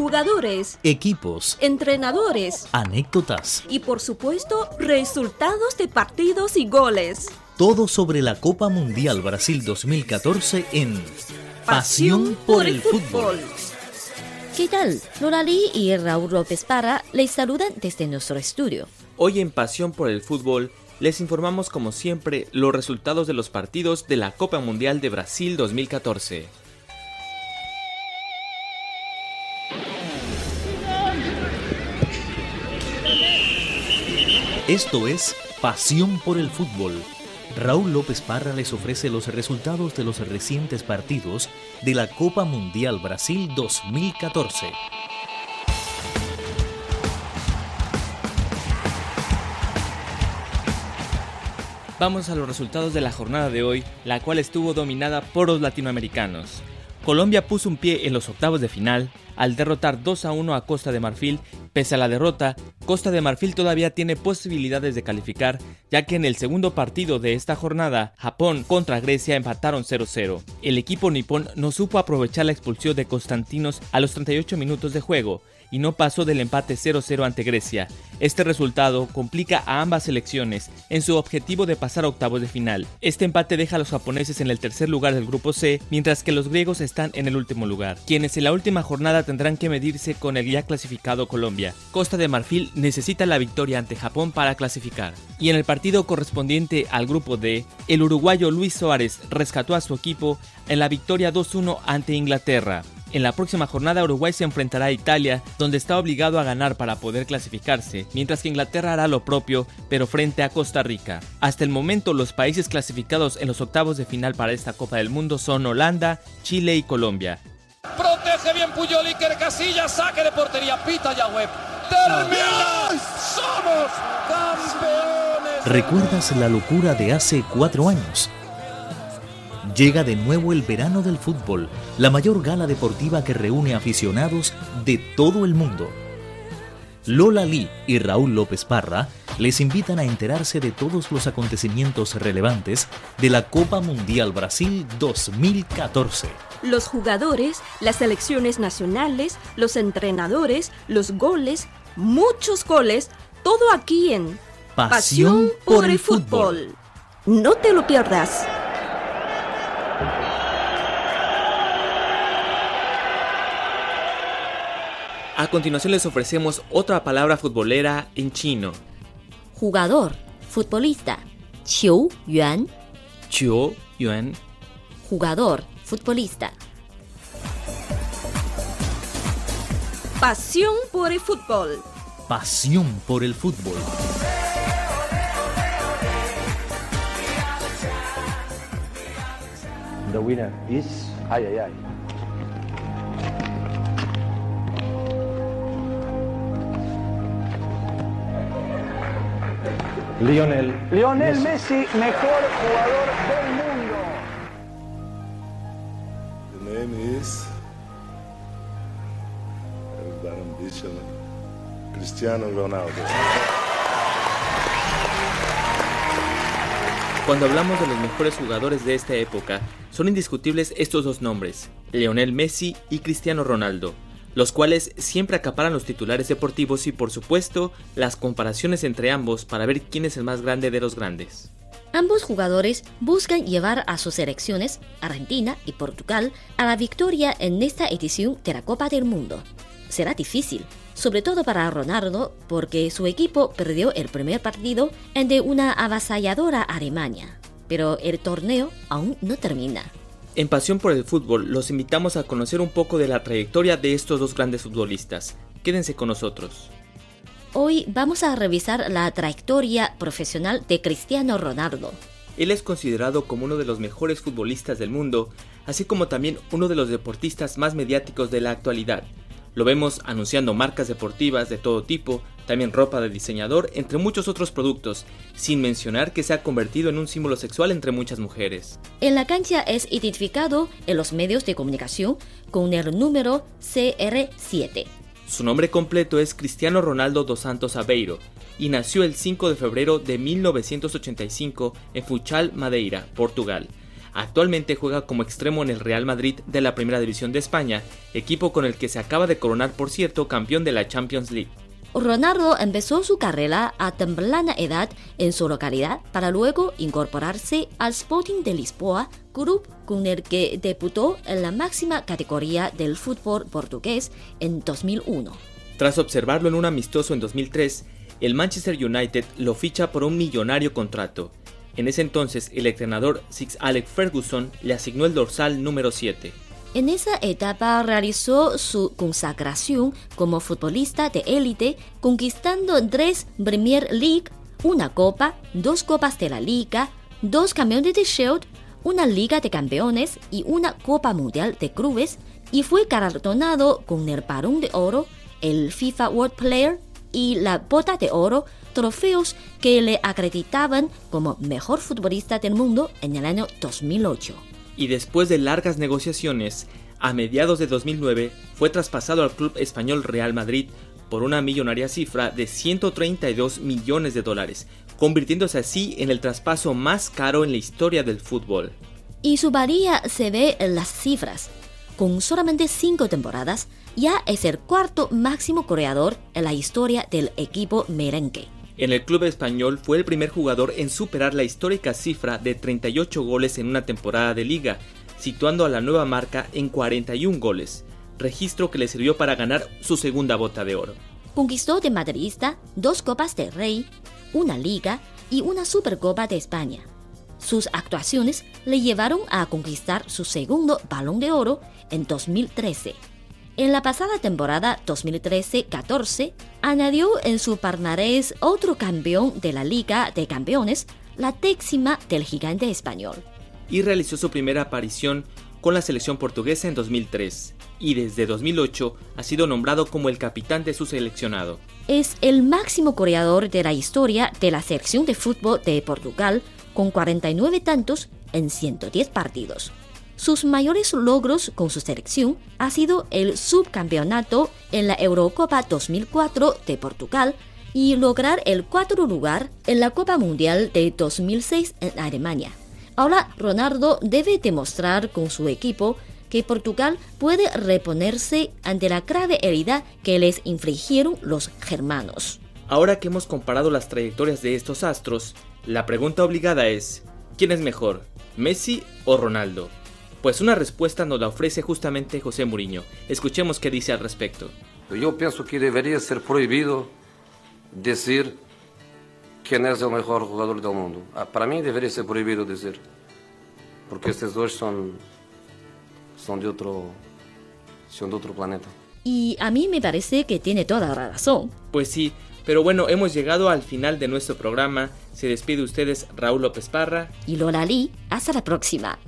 jugadores, equipos, entrenadores anécdotas, y por supuesto resultados de partidos y goles. todo sobre la Copa Mundial Brasil 2014 en Pasión por el Fútbol. ¿Qué tal? Lola Lee y Raúl López Parra les saludan desde nuestro estudio. Hoy en Pasión por el Fútbol les informamos como siempre los resultados de los partidos de la Copa Mundial de Brasil 2014. Esto es Pasión por el Fútbol. Raúl López Parra les ofrece los resultados de los recientes partidos de la Copa Mundial Brasil 2014. Vamos a los resultados de la jornada de hoy, la cual estuvo dominada por los latinoamericanos. Colombia puso un pie en los octavos de final al derrotar 2 a 1 a Costa de Marfil. Pese a la derrota, Costa de Marfil todavía tiene posibilidades de calificar, ya que en el segundo partido de esta jornada, Japón contra Grecia empataron 0-0. El equipo nipón no supo aprovechar la expulsión de Constantinos a los 38 minutos de juego y no pasó del empate 0-0 ante Grecia. Este resultado complica a ambas selecciones en su objetivo de pasar a octavos de final. Este empate deja a los japoneses en el tercer lugar del grupo C, mientras que los griegos están en el último lugar, quienes en la última jornada tendrán que medirse con el ya clasificado Colombia. Costa de Marfil necesita la victoria ante Japón para clasificar. Y en el partido correspondiente al grupo D, el uruguayo Luis Suárez rescató a su equipo en la victoria 2-1 ante Inglaterra. En la próxima jornada Uruguay se enfrentará a Italia, donde está obligado a ganar para poder clasificarse, mientras que Inglaterra hará lo propio, pero frente a Costa Rica. Hasta el momento los países clasificados en los octavos de final para esta Copa del Mundo son Holanda, Chile y Colombia. Protege bien Puyol Iker Casillas, saque de portería, pita Yahweh. ¡Termina! ¡Somos campeones! ¿Recuerdas la locura de hace cuatro años? Llega de nuevo el verano del fútbol, la mayor gala deportiva que reúne aficionados de todo el mundo. Lola Lee y Raúl López Parra les invitan a enterarse de todos los acontecimientos relevantes de la Copa Mundial Brasil 2014. Los jugadores, las selecciones nacionales, los entrenadores, los goles, muchos goles, todo aquí en Pasión por el fútbol. No te lo pierdas. A continuación les ofrecemos otra palabra futbolera en chino. Jugador, futbolista. Qiu Yuan, Chiu Yuan. jugador, futbolista. Pasión por el fútbol. Pasión por el fútbol. The winner is. Ay, ay, ay. Lionel. Lionel Messi, mejor jugador del mundo. The name is Baron Cristiano Ronaldo. Cuando hablamos de los mejores jugadores de esta época, son indiscutibles estos dos nombres, Lionel Messi y Cristiano Ronaldo, los cuales siempre acaparan los titulares deportivos y por supuesto las comparaciones entre ambos para ver quién es el más grande de los grandes. Ambos jugadores buscan llevar a sus selecciones, Argentina y Portugal, a la victoria en esta edición de la Copa del Mundo. Será difícil, sobre todo para Ronaldo, porque su equipo perdió el primer partido ante una avasalladora Alemania. Pero el torneo aún no termina. En Pasión por el Fútbol los invitamos a conocer un poco de la trayectoria de estos dos grandes futbolistas. Quédense con nosotros. Hoy vamos a revisar la trayectoria profesional de Cristiano Ronaldo. Él es considerado como uno de los mejores futbolistas del mundo, así como también uno de los deportistas más mediáticos de la actualidad. Lo vemos anunciando marcas deportivas de todo tipo, también ropa de diseñador, entre muchos otros productos, sin mencionar que se ha convertido en un símbolo sexual entre muchas mujeres. En la cancha es identificado en los medios de comunicación con el número CR7. Su nombre completo es Cristiano Ronaldo dos Santos Aveiro y nació el 5 de febrero de 1985 en Funchal, Madeira, Portugal. Actualmente juega como extremo en el Real Madrid de la Primera División de España, equipo con el que se acaba de coronar, por cierto, campeón de la Champions League. Ronaldo empezó su carrera a temprana edad en su localidad para luego incorporarse al Sporting de Lisboa, club con el que debutó en la máxima categoría del fútbol portugués en 2001. Tras observarlo en un amistoso en 2003, el Manchester United lo ficha por un millonario contrato. En ese entonces, el entrenador Six Alex Ferguson le asignó el dorsal número 7. En esa etapa realizó su consagración como futbolista de élite, conquistando tres Premier League, una copa, dos copas de la liga, dos campeones de Shield, una liga de campeones y una copa mundial de clubes, y fue galardonado con el Barón de Oro, el FIFA World Player y la Bota de Oro, trofeos que le acreditaban como mejor futbolista del mundo en el año 2008 y después de largas negociaciones, a mediados de 2009 fue traspasado al club español Real Madrid por una millonaria cifra de 132 millones de dólares, convirtiéndose así en el traspaso más caro en la historia del fútbol. Y su varía se ve en las cifras. Con solamente cinco temporadas, ya es el cuarto máximo goleador en la historia del equipo merengue. En el club español fue el primer jugador en superar la histórica cifra de 38 goles en una temporada de liga, situando a la nueva marca en 41 goles, registro que le sirvió para ganar su segunda bota de oro. Conquistó de madridista dos Copas de Rey, una Liga y una Supercopa de España. Sus actuaciones le llevaron a conquistar su segundo Balón de Oro en 2013 en la pasada temporada 2013-14, añadió en su palmarés otro campeón de la Liga de Campeones, la décima del gigante español. Y realizó su primera aparición con la selección portuguesa en 2003 y desde 2008 ha sido nombrado como el capitán de su seleccionado. Es el máximo goleador de la historia de la selección de fútbol de Portugal con 49 tantos en 110 partidos. Sus mayores logros con su selección ha sido el subcampeonato en la Eurocopa 2004 de Portugal y lograr el cuarto lugar en la Copa Mundial de 2006 en Alemania. Ahora Ronaldo debe demostrar con su equipo que Portugal puede reponerse ante la grave herida que les infligieron los germanos. Ahora que hemos comparado las trayectorias de estos astros, la pregunta obligada es, ¿quién es mejor, Messi o Ronaldo? Pues una respuesta nos la ofrece justamente José Mourinho. Escuchemos qué dice al respecto. Yo pienso que debería ser prohibido decir quién es el mejor jugador del mundo. Ah, para mí debería ser prohibido decir, porque estos dos son, son, de otro, son de otro planeta. Y a mí me parece que tiene toda la razón. Pues sí, pero bueno, hemos llegado al final de nuestro programa. Se despide ustedes Raúl López Parra y Lola Lee. Hasta la próxima.